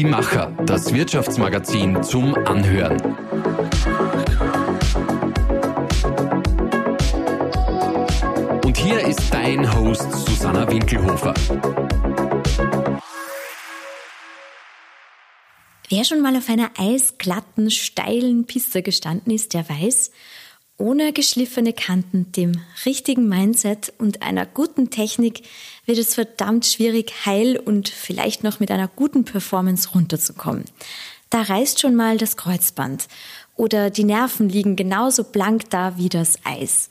Die Macher, das Wirtschaftsmagazin zum Anhören. Und hier ist dein Host Susanna Winkelhofer. Wer schon mal auf einer eisglatten, steilen Piste gestanden ist, der weiß, ohne geschliffene Kanten, dem richtigen Mindset und einer guten Technik wird es verdammt schwierig, heil und vielleicht noch mit einer guten Performance runterzukommen. Da reißt schon mal das Kreuzband oder die Nerven liegen genauso blank da wie das Eis.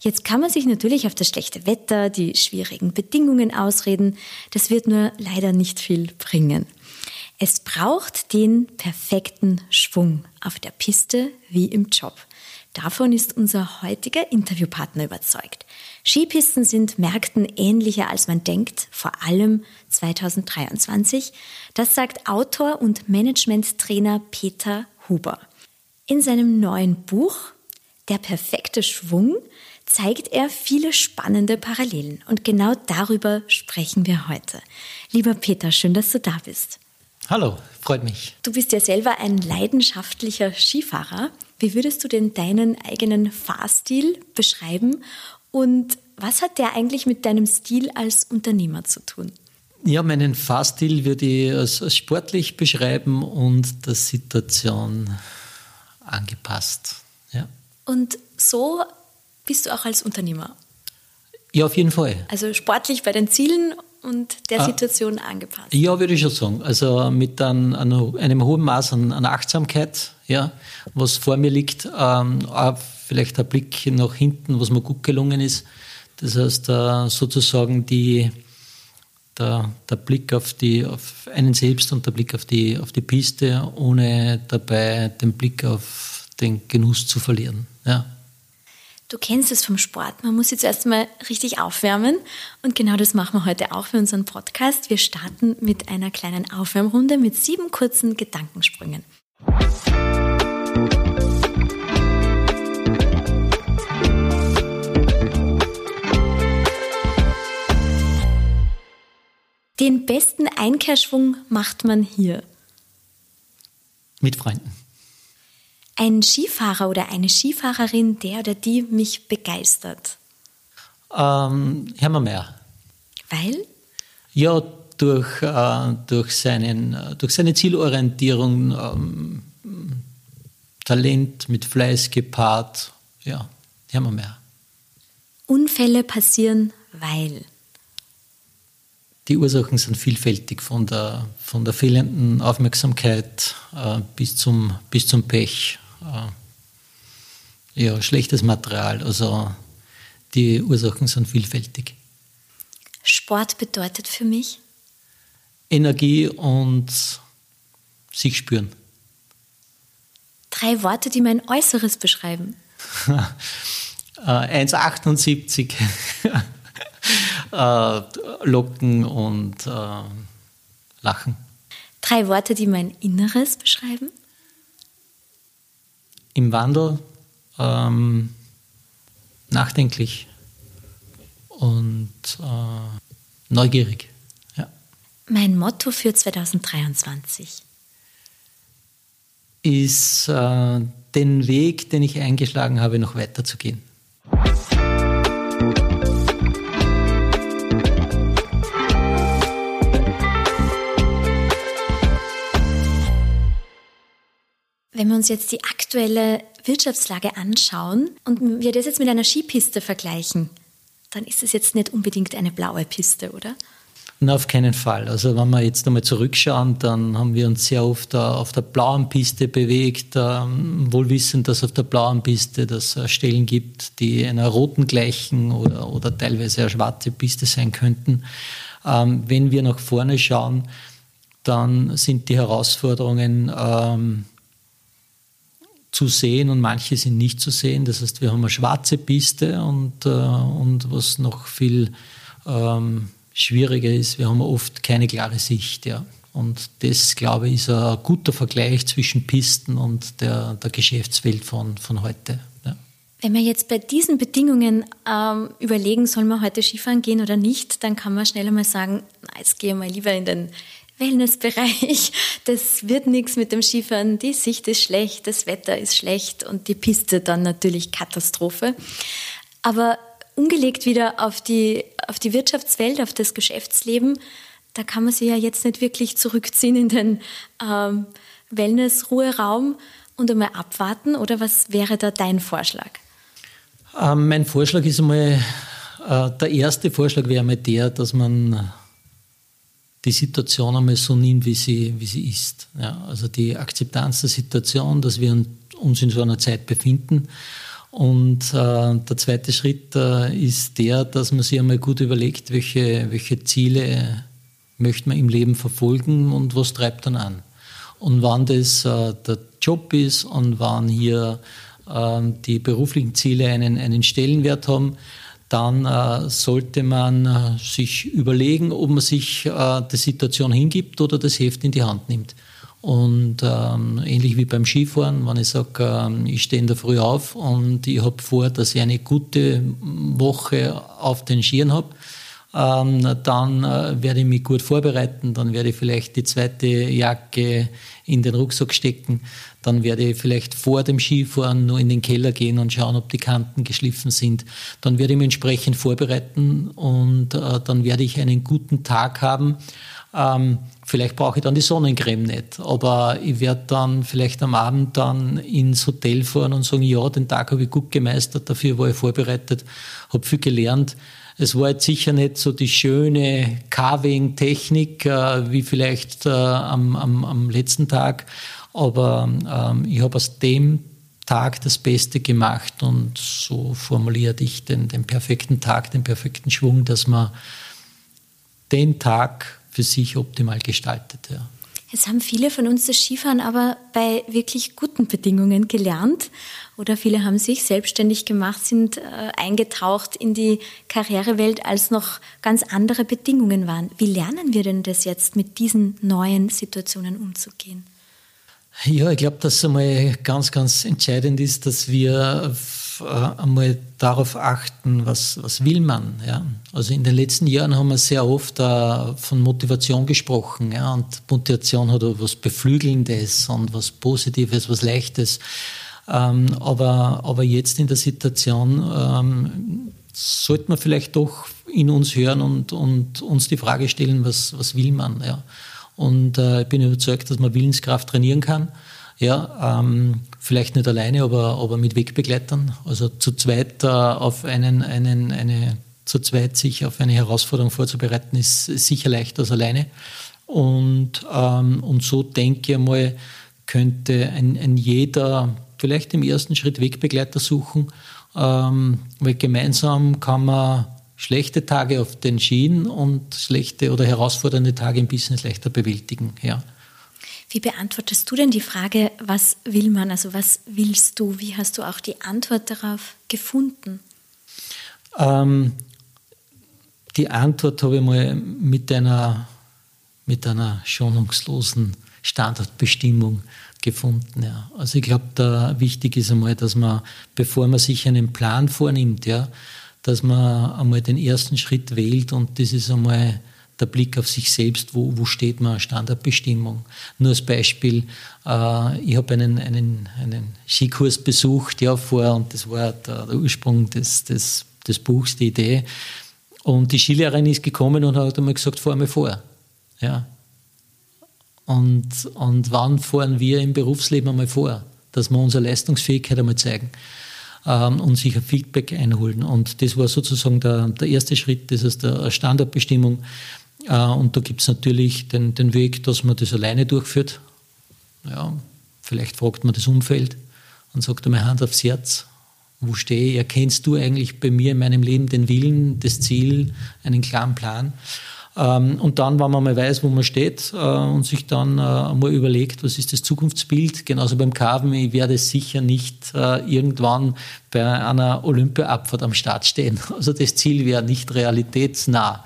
Jetzt kann man sich natürlich auf das schlechte Wetter, die schwierigen Bedingungen ausreden, das wird nur leider nicht viel bringen. Es braucht den perfekten Schwung auf der Piste wie im Job. Davon ist unser heutiger Interviewpartner überzeugt. Skipisten sind Märkten ähnlicher als man denkt, vor allem 2023. Das sagt Autor und Managementtrainer Peter Huber. In seinem neuen Buch Der perfekte Schwung zeigt er viele spannende Parallelen. Und genau darüber sprechen wir heute. Lieber Peter, schön, dass du da bist. Hallo, freut mich. Du bist ja selber ein leidenschaftlicher Skifahrer. Wie würdest du denn deinen eigenen Fahrstil beschreiben und was hat der eigentlich mit deinem Stil als Unternehmer zu tun? Ja, meinen Fahrstil würde ich als, sportlich beschreiben und der Situation angepasst. Ja. Und so bist du auch als Unternehmer? Ja, auf jeden Fall. Also sportlich bei den Zielen und der ah. Situation ah, angepasst. Ja, würde ich schon sagen. Also mit einem, einem hohen Maß an, an, Achtsamkeit, ja, was vor mir liegt, ähm, auch vielleicht ein Blick nach hinten, was mir gut gelungen ist. Das heißt, äh, sozusagen die, der, der Blick auf, die, auf einen selbst und der Blick auf die, auf die Piste, ohne dabei den Blick auf den Genuss zu verlieren. Ja. Du kennst es vom Sport. Man muss jetzt erstmal richtig aufwärmen. Und genau das machen wir heute auch für unseren Podcast. Wir starten mit einer kleinen Aufwärmrunde mit sieben kurzen Gedankensprüngen. Den besten Einkehrschwung macht man hier. Mit Freunden ein Skifahrer oder eine Skifahrerin, der oder die mich begeistert? Ähm, Hermann Mayer. Weil? Ja, durch, äh, durch, seinen, durch seine Zielorientierung, ähm, Talent mit Fleiß gepaart. Ja, Hermann Mayer. Unfälle passieren, weil? Die Ursachen sind vielfältig, von der, von der fehlenden Aufmerksamkeit äh, bis, zum, bis zum Pech äh, ja, schlechtes Material. Also die Ursachen sind vielfältig. Sport bedeutet für mich? Energie und sich spüren. Drei Worte, die mein Äußeres beschreiben. 1,78 äh, Locken und äh, Lachen. Drei Worte, die mein Inneres beschreiben? im Wandel, ähm, nachdenklich und äh, neugierig. Mein Motto für 2023 ist, äh, den Weg, den ich eingeschlagen habe, noch weiterzugehen. Wenn wir uns jetzt die aktuelle Wirtschaftslage anschauen und wir das jetzt mit einer Skipiste vergleichen, dann ist es jetzt nicht unbedingt eine blaue Piste, oder? Na, auf keinen Fall. Also wenn wir jetzt nochmal zurückschauen, dann haben wir uns sehr oft auf der blauen Piste bewegt, ähm, wohl wissend, dass auf der blauen Piste das Stellen gibt, die einer roten gleichen oder, oder teilweise eine schwarze Piste sein könnten. Ähm, wenn wir nach vorne schauen, dann sind die Herausforderungen ähm, zu sehen und manche sind nicht zu sehen. Das heißt, wir haben eine schwarze Piste und, äh, und was noch viel ähm, schwieriger ist, wir haben oft keine klare Sicht. Ja. Und das, glaube ich, ist ein guter Vergleich zwischen Pisten und der, der Geschäftswelt von, von heute. Ja. Wenn wir jetzt bei diesen Bedingungen ähm, überlegen, soll man heute Skifahren gehen oder nicht, dann kann man schnell einmal sagen, na, jetzt gehe mal lieber in den Wellnessbereich, das wird nichts mit dem Skifahren, die Sicht ist schlecht, das Wetter ist schlecht und die Piste dann natürlich Katastrophe. Aber umgelegt wieder auf die, auf die Wirtschaftswelt, auf das Geschäftsleben, da kann man sich ja jetzt nicht wirklich zurückziehen in den ähm, Wellness-Ruheraum und einmal abwarten. Oder was wäre da dein Vorschlag? Ähm, mein Vorschlag ist einmal, äh, der erste Vorschlag wäre einmal der, dass man die Situation einmal so nimmt, wie sie, wie sie ist. Ja, also die Akzeptanz der Situation, dass wir uns in so einer Zeit befinden und äh, der zweite Schritt äh, ist der, dass man sich einmal gut überlegt, welche, welche Ziele möchte man im Leben verfolgen und was treibt dann an. Und wann das äh, der Job ist und wann hier ähm, die beruflichen Ziele einen, einen Stellenwert haben, dann äh, sollte man äh, sich überlegen, ob man sich äh, der Situation hingibt oder das Heft in die Hand nimmt. Und ähm, ähnlich wie beim Skifahren, wenn ich sage, ähm, ich stehe in der Früh auf und ich habe vor, dass ich eine gute Woche auf den Skiern habe, ähm, dann äh, werde ich mich gut vorbereiten, dann werde ich vielleicht die zweite Jacke in den Rucksack stecken, dann werde ich vielleicht vor dem Skifahren nur in den Keller gehen und schauen, ob die Kanten geschliffen sind. Dann werde ich mich entsprechend vorbereiten und äh, dann werde ich einen guten Tag haben. Ähm, vielleicht brauche ich dann die Sonnencreme nicht, aber ich werde dann vielleicht am Abend dann ins Hotel fahren und sagen, ja, den Tag habe ich gut gemeistert, dafür war ich vorbereitet, habe viel gelernt. Es war jetzt sicher nicht so die schöne Carving-Technik äh, wie vielleicht äh, am, am, am letzten Tag, aber ähm, ich habe aus dem Tag das Beste gemacht und so formulierte ich den, den perfekten Tag, den perfekten Schwung, dass man den Tag für sich optimal gestaltet. Ja. Es haben viele von uns das Skifahren aber bei wirklich guten Bedingungen gelernt oder viele haben sich selbstständig gemacht, sind äh, eingetaucht in die Karrierewelt, als noch ganz andere Bedingungen waren. Wie lernen wir denn das jetzt, mit diesen neuen Situationen umzugehen? Ja, ich glaube, dass einmal ganz, ganz entscheidend ist, dass wir äh, einmal darauf achten, was, was will man. Ja? Also in den letzten Jahren haben wir sehr oft uh, von Motivation gesprochen. Ja? Und Motivation hat was Beflügelndes und was Positives, was Leichtes. Ähm, aber, aber jetzt in der Situation ähm, sollte man vielleicht doch in uns hören und, und uns die Frage stellen, was, was will man. Ja? Und äh, ich bin überzeugt, dass man Willenskraft trainieren kann. Ja, ähm, vielleicht nicht alleine, aber, aber mit Wegbegleitern. Also zu zweit äh, auf einen, einen, eine, zu zweit sich auf eine Herausforderung vorzubereiten, ist sicher leichter als alleine. Und, ähm, und so denke ich mal, könnte ein, ein jeder vielleicht im ersten Schritt Wegbegleiter suchen, ähm, weil gemeinsam kann man schlechte Tage auf den Schienen und schlechte oder herausfordernde Tage im Business leichter bewältigen. Ja. Wie beantwortest du denn die Frage, was will man, also was willst du? Wie hast du auch die Antwort darauf gefunden? Ähm, die Antwort habe ich mal mit einer, mit einer schonungslosen Standardbestimmung gefunden. Ja. Also ich glaube, da wichtig ist einmal, dass man, bevor man sich einen Plan vornimmt, ja, dass man einmal den ersten Schritt wählt und das ist einmal der Blick auf sich selbst, wo, wo steht man, Standardbestimmung. Nur als Beispiel, äh, ich habe einen, einen, einen Skikurs besucht, ja, vor, und das war der, der Ursprung des, des, des Buchs, die Idee. Und die Skilehrerin ist gekommen und hat einmal gesagt, fahr mal vor. Ja. Und, und wann fahren wir im Berufsleben einmal vor? Dass wir unsere Leistungsfähigkeit einmal zeigen ähm, und sich ein Feedback einholen. Und das war sozusagen der, der erste Schritt, das ist der Standardbestimmung. Äh, und da gibt es natürlich den, den Weg, dass man das alleine durchführt. Ja, vielleicht fragt man das Umfeld und sagt einmal Hand aufs Herz, wo stehe ich? Erkennst du eigentlich bei mir in meinem Leben den Willen, das Ziel, einen klaren Plan? Ähm, und dann, wenn man mal weiß, wo man steht äh, und sich dann äh, mal überlegt, was ist das Zukunftsbild, genauso beim Carven, ich werde sicher nicht irgendwann bei einer Olympiaabfahrt am Start stehen. Also das Ziel wäre nicht realitätsnah.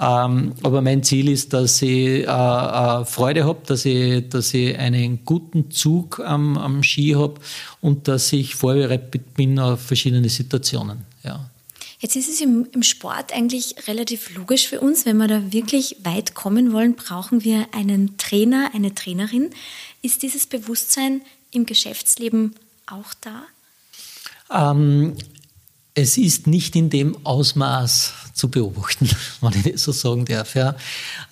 Ähm, aber mein Ziel ist, dass ich äh, äh, Freude habe, dass ich, dass ich einen guten Zug am, am Ski habe und dass ich vorbereitet bin auf verschiedene Situationen. Ja. Jetzt ist es im, im, Sport eigentlich relativ logisch für uns, wenn wir da wirklich weit kommen wollen, brauchen wir einen Trainer, eine Trainerin. Ist dieses Bewusstsein im Geschäftsleben auch da? Ähm, es ist nicht in dem Ausmaß zu beobachten, wenn ich das so sagen darf. Ja.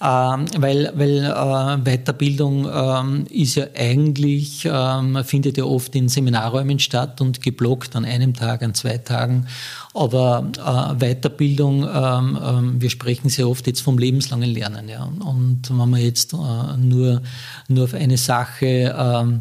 Ähm, weil weil äh, Weiterbildung ähm, ist ja eigentlich, ähm, findet ja oft in Seminarräumen statt und geblockt an einem Tag, an zwei Tagen. Aber äh, Weiterbildung, ähm, ähm, wir sprechen sehr oft jetzt vom lebenslangen Lernen. Ja. Und wenn man jetzt äh, nur, nur auf eine Sache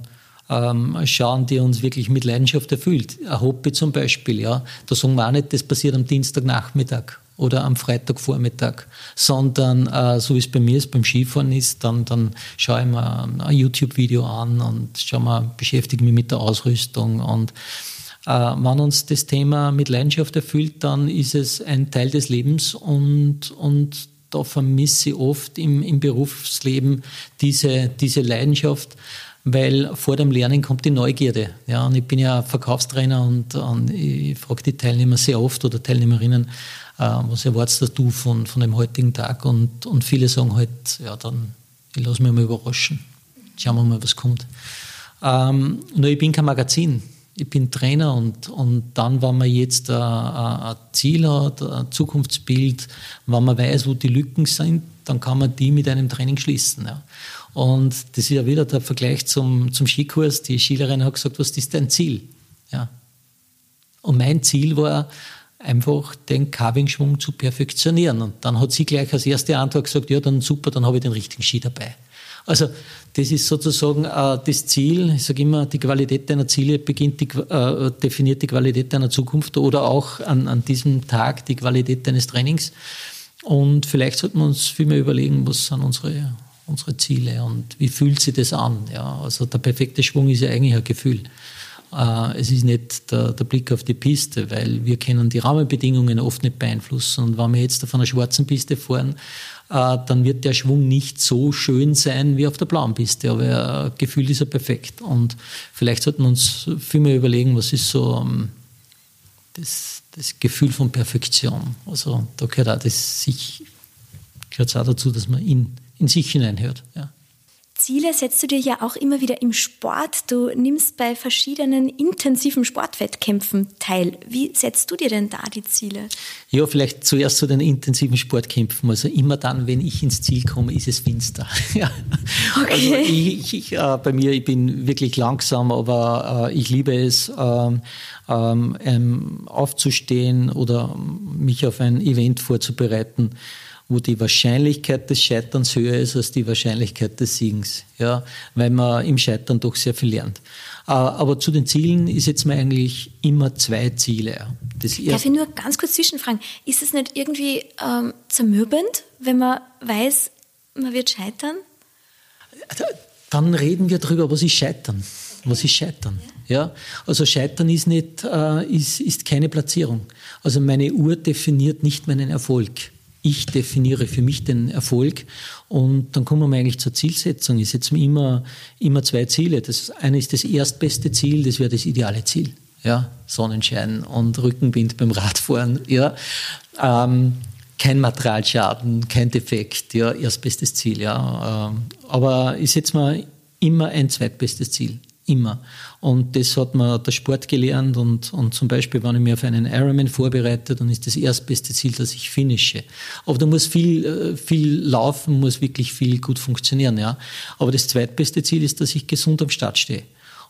ähm, schauen, die uns wirklich mit Leidenschaft erfüllt. Ein Hobby zum Beispiel, ja. Da sagen wir auch nicht, das passiert am Dienstagnachmittag oder am Freitagvormittag, sondern äh, so wie es bei mir ist, beim Skifahren ist, dann, dann schaue ich mir ein YouTube-Video an und schau mal, beschäftige mich mit der Ausrüstung und äh, wenn uns das Thema mit Leidenschaft erfüllt, dann ist es ein Teil des Lebens und, und da vermisse ich oft im, im Berufsleben diese, diese Leidenschaft, weil vor dem Lernen kommt die Neugierde. Ja, und ich bin ja Verkaufstrainer und, und ich frage die Teilnehmer sehr oft oder Teilnehmerinnen, äh, was erwartest du von, von dem heutigen Tag? Und, und viele sagen halt, ja, dann ich lasse mich mal überraschen. Schauen wir mal, was kommt. Ähm, nur ich bin kein Magazin. Ich bin Trainer und, und dann, wenn man jetzt ein, ein Ziel hat, ein Zukunftsbild, wenn man weiß, wo die Lücken sind, dann kann man die mit einem Training schließen. Ja. Und das ist ja wieder der Vergleich zum, zum Skikurs. Die Skilehrerin hat gesagt, was ist dein Ziel? Ja. Und mein Ziel war, einfach den Carving-Schwung zu perfektionieren. Und dann hat sie gleich als erste Antwort gesagt, ja, dann super, dann habe ich den richtigen Ski dabei. Also das ist sozusagen äh, das Ziel. Ich sage immer, die Qualität deiner Ziele beginnt die, äh, definiert die Qualität deiner Zukunft oder auch an, an diesem Tag die Qualität deines Trainings. Und vielleicht sollten wir uns viel mehr überlegen, was sind unsere unsere Ziele und wie fühlt sich das an? Ja, also der perfekte Schwung ist ja eigentlich ein Gefühl. Äh, es ist nicht der, der, Blick auf die Piste, weil wir können die Rahmenbedingungen oft nicht beeinflussen. Und wenn wir jetzt auf einer schwarzen Piste fahren, äh, dann wird der Schwung nicht so schön sein wie auf der blauen Piste. Aber äh, Gefühl ist ja perfekt. Und vielleicht sollten wir uns viel mehr überlegen, was ist so ähm, das, das Gefühl von Perfektion. Also da gehört auch das sich, gehört auch dazu, dass man in in sich hineinhört. Ja. Ziele setzt du dir ja auch immer wieder im Sport. Du nimmst bei verschiedenen intensiven Sportwettkämpfen teil. Wie setzt du dir denn da die Ziele? Ja, vielleicht zuerst zu den intensiven Sportkämpfen. Also immer dann, wenn ich ins Ziel komme, ist es finster. ja. Okay. Also ich, ich, äh, bei mir, ich bin wirklich langsam, aber äh, ich liebe es, ähm, ähm, aufzustehen oder mich auf ein Event vorzubereiten wo die Wahrscheinlichkeit des Scheiterns höher ist als die Wahrscheinlichkeit des Siegens, ja, weil man im Scheitern doch sehr viel lernt. Aber zu den Zielen ist jetzt mal eigentlich immer zwei Ziele. Das Darf ich nur ganz kurz zwischenfragen? Ist es nicht irgendwie ähm, zermürbend, wenn man weiß, man wird scheitern? Dann reden wir darüber, was ist Scheitern. Was ist Scheitern? Ja, also Scheitern ist nicht, äh, ist, ist keine Platzierung. Also meine Uhr definiert nicht meinen Erfolg ich definiere für mich den Erfolg und dann kommen wir eigentlich zur Zielsetzung. Ich setze mir immer, immer zwei Ziele. Das eine ist das erstbeste Ziel, das wäre das ideale Ziel. Ja, Sonnenschein und Rückenwind beim Radfahren. Ja, ähm, kein Materialschaden, kein Defekt. Ja, erstbestes Ziel. Ja, ähm, aber ich setze mir immer ein zweitbestes Ziel. Immer. Und das hat mir der Sport gelernt und, und zum Beispiel, wenn ich mich auf einen Ironman vorbereite, dann ist das erstbeste Ziel, dass ich finische. Aber da muss viel, äh, viel laufen, muss wirklich viel gut funktionieren, ja. Aber das zweitbeste Ziel ist, dass ich gesund am Start stehe.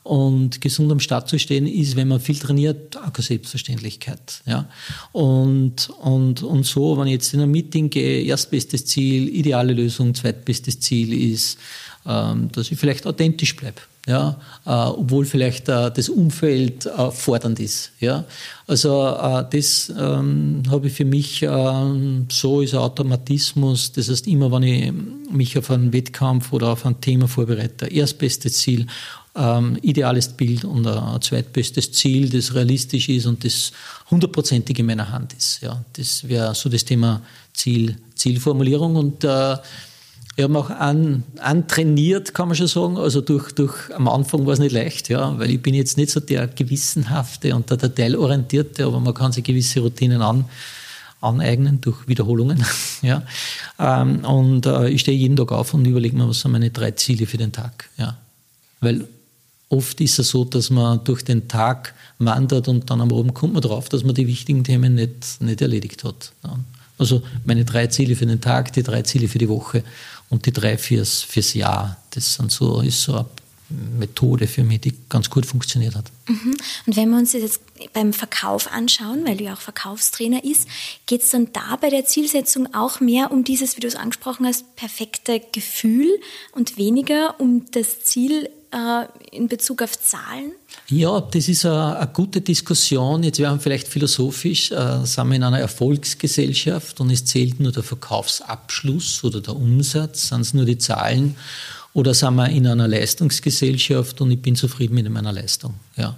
Und gesund am Start zu stehen ist, wenn man viel trainiert, auch keine Selbstverständlichkeit. Ja? Und, und, und so, wenn ich jetzt in ein Meeting gehe, erstbestes Ziel, ideale Lösung, zweitbestes Ziel ist, ähm, dass ich vielleicht authentisch bleibe ja, äh, obwohl vielleicht äh, das Umfeld äh, fordernd ist. Ja. Also äh, das ähm, habe ich für mich ähm, so ist Automatismus. Das heißt, immer wenn ich mich auf einen Wettkampf oder auf ein Thema vorbereite, erstbestes Ziel, ähm, ideales Bild und ein zweitbestes Ziel, das realistisch ist und das hundertprozentig in meiner Hand ist. Ja. Das wäre so das Thema Ziel, Zielformulierung und äh, Ich habe auch an, antrainiert, kann man schon sagen. Also durch, durch, am Anfang war es nicht leicht, ja, weil ich bin jetzt nicht so der Gewissenhafte und der Detailorientierte, aber man kann sich gewisse Routinen an, aneignen durch Wiederholungen. ja. Ähm, und äh, ich stehe jeden Tag auf und überlege mir, was sind meine drei Ziele für den Tag. Ja. Weil oft ist es so, dass man durch den Tag wandert und dann am Abend kommt man drauf, dass man die wichtigen Themen nicht, nicht erledigt hat. Also meine drei Ziele für den Tag, die drei Ziele für die Woche und die drei fürs, fürs Jahr. Das sind so, ist so eine Methode für mich, die ganz gut funktioniert hat. Mhm. Und wenn wir uns das jetzt beim Verkauf anschauen, weil du ja auch Verkaufstrainer ist, geht es dann da bei der Zielsetzung auch mehr um dieses, wie du es angesprochen hast, perfekte Gefühl und weniger um das Ziel äh, in Bezug auf Zahlen? Ja, das ist eine, gute Diskussion. Jetzt werden wir vielleicht philosophisch, äh, sind wir in einer Erfolgsgesellschaft und es zählt nur der Verkaufsabschluss oder der Umsatz, sind es nur die Zahlen oder sind wir in einer Leistungsgesellschaft und ich bin zufrieden mit meiner Leistung. Ja.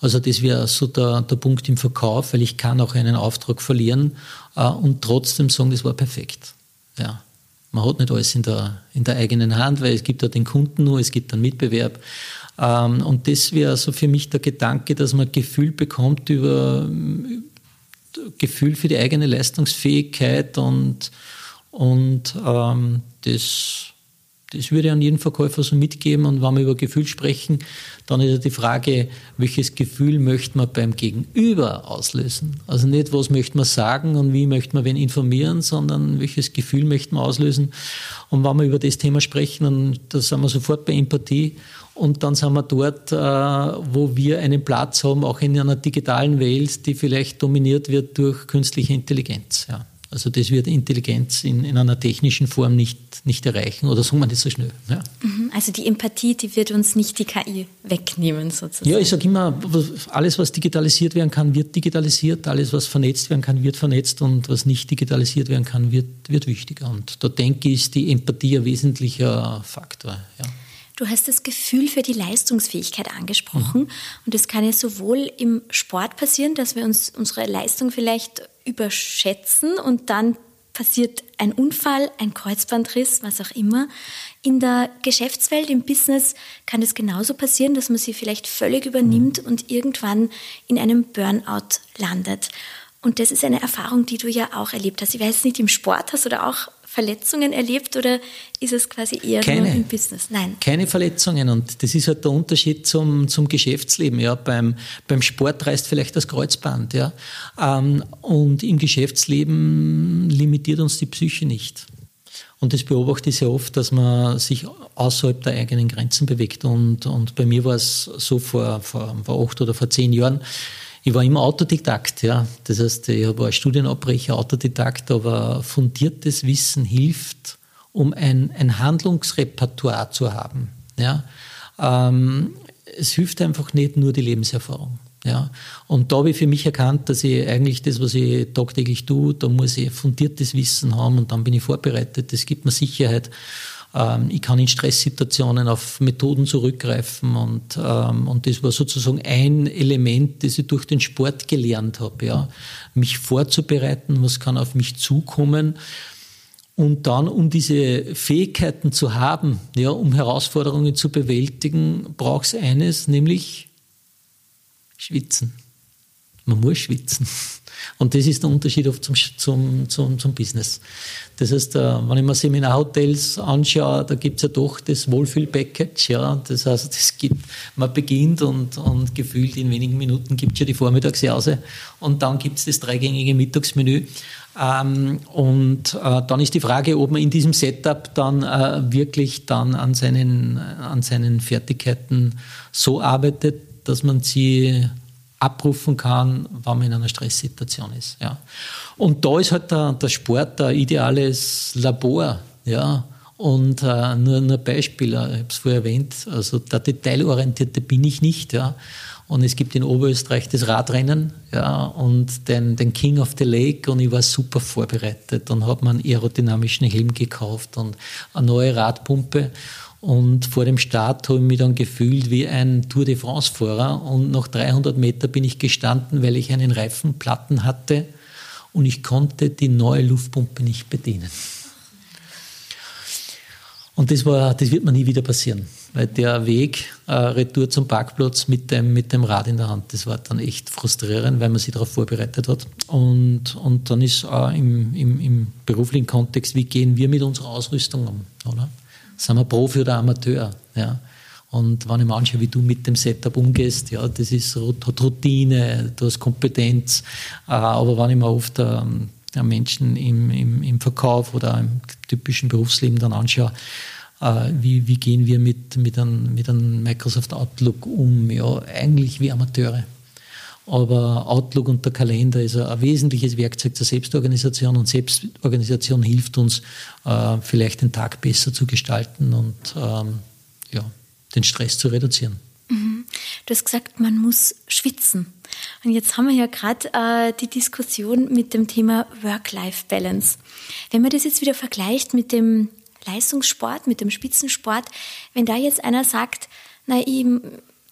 Also das wäre so der, der Punkt im Verkauf, weil ich kann auch einen Auftrag verlieren äh, und trotzdem sagen, das war perfekt. Ja. Man hat nicht alles in der, in der eigenen Hand, weil es gibt ja den Kunden nur, es gibt einen Mitbewerb. Ähm, und das wäre so für mich der Gedanke, dass man Gefühl bekommt über Gefühl für die eigene Leistungsfähigkeit und, und ähm, das das würde ich an jeden Verkäufer so mitgeben. Und wenn wir über Gefühl sprechen, dann ist ja die Frage, welches Gefühl möchte man beim Gegenüber auslösen? Also nicht, was möchte man sagen und wie möchte man wen informieren, sondern welches Gefühl möchte man auslösen. Und wenn wir über das Thema sprechen, dann da sind wir sofort bei Empathie. Und dann sind wir dort, äh, wo wir einen Platz haben, auch in einer digitalen Welt, die vielleicht dominiert wird durch künstliche Intelligenz. Ja. Also das wird Intelligenz in, in einer technischen Form nicht, nicht erreichen oder sagen wir nicht so schnell. Ja. Mhm. Also die Empathie, die wird uns nicht die KI wegnehmen sozusagen. Ja, ich sage immer, alles was digitalisiert werden kann, wird digitalisiert, alles was vernetzt werden kann, wird vernetzt und was nicht digitalisiert werden kann, wird, wird wichtiger. Und da denke ich, ist die Empathie ein wesentlicher Faktor. Ja. Du hast das Gefühl für die Leistungsfähigkeit angesprochen. Mhm. Und das kann ja sowohl im Sport passieren, dass wir uns unsere Leistung vielleicht überschätzen und dann passiert ein Unfall, ein Kreuzbandriss, was auch immer. In der Geschäftswelt, im Business kann es genauso passieren, dass man sie vielleicht völlig übernimmt und irgendwann in einem Burnout landet. Und das ist eine Erfahrung, die du ja auch erlebt hast. Ich weiß nicht, im Sport hast du da auch Verletzungen erlebt oder ist es quasi eher keine, nur im Business? Nein. Keine Verletzungen und das ist halt der Unterschied zum, zum Geschäftsleben. Ja. Beim, beim Sport reißt vielleicht das Kreuzband. Ja. Ähm, und im Geschäftsleben limitiert uns die Psyche nicht. Und das beobachte ich sehr oft, dass man sich außerhalb der eigenen Grenzen bewegt. Und, und bei mir war es so vor, vor, vor acht oder vor zehn Jahren, ich war immer Autodidakt, ja. Das heißt, ich war Studienabbrecher, Autodidakt, aber fundiertes Wissen hilft, um ein, ein Handlungsrepertoire zu haben. Ja. Ähm, es hilft einfach nicht nur die Lebenserfahrung. Ja. Und da habe ich für mich erkannt, dass ich eigentlich das, was ich tagtäglich tue, da muss ich fundiertes Wissen haben und dann bin ich vorbereitet. Das gibt mir Sicherheit. Ähm, ich kann in Stresssituationen auf Methoden zurückgreifen und, ähm, und das war sozusagen ein Element, das ich durch den Sport gelernt habe, ja. Mich vorzubereiten, was kann auf mich zukommen. Und dann, um diese Fähigkeiten zu haben, ja, um Herausforderungen zu bewältigen, braucht es eines, nämlich Schwitzen. Man muss schwitzen. Und das ist der Unterschied oft zum, zum, zum, zum Business. Das heißt, äh, wenn ich mir Seminarhotels anschaue, da gibt es ja doch das Wohlfühl-Package. Ja? Das heißt, es gibt, man beginnt und, und gefühlt in wenigen Minuten gibt es ja die Vormittagsjause und dann gibt es das dreigängige Mittagsmenü. Ähm, und äh, dann ist die Frage, ob man in diesem Setup dann äh, wirklich dann an seinen, an seinen Fertigkeiten so arbeitet, dass man sie abrufen kann, wenn man in einer Stresssituation ist. Ja. Und da ist halt der, der Sport ein ideales Labor. Ja. Und äh, nur, nur Beispiel, äh, ich habe es vorher erwähnt, also der Detailorientierte bin ich nicht. Ja. Und es gibt in Oberösterreich das Radrennen ja, und den, den King of the Lake und ich war super vorbereitet und habe mir einen aerodynamischen Helm gekauft und eine neue Radpumpe und vor dem Start habe ich mich dann gefühlt wie ein Tour de France-Fahrer. Und nach 300 Meter bin ich gestanden, weil ich einen Reifenplatten hatte und ich konnte die neue Luftpumpe nicht bedienen. Und das war, das wird mir nie wieder passieren. Weil der Weg äh, retour zum Parkplatz mit dem, mit dem Rad in der Hand, das war dann echt frustrierend, weil man sich darauf vorbereitet hat. Und, und dann ist äh, im, im, im beruflichen Kontext, wie gehen wir mit unserer Ausrüstung um? Oder? Sind wir Profi oder Amateur? Ja. Und wenn ich mir anschaue, wie du mit dem Setup umgehst, ja, das ist Routine, du hast Kompetenz. Äh, aber wenn ich mir oft ähm, Menschen im, im, im Verkauf oder im typischen Berufsleben dann anschaue, äh, wie, wie gehen wir mit, mit, einem, mit einem Microsoft Outlook um? Ja, eigentlich wie Amateure. Aber Outlook und der Kalender ist ein, wesentliches Werkzeug zur Selbstorganisation und Selbstorganisation hilft uns, äh, vielleicht den Tag besser zu gestalten und ähm, ja, den Stress zu reduzieren. Mhm. Du hast gesagt, man muss schwitzen. Und jetzt haben wir ja gerade äh, die Diskussion mit dem Thema Work-Life-Balance. Wenn man das jetzt wieder vergleicht mit dem Leistungssport, mit dem Spitzensport, wenn da jetzt einer sagt, na, ich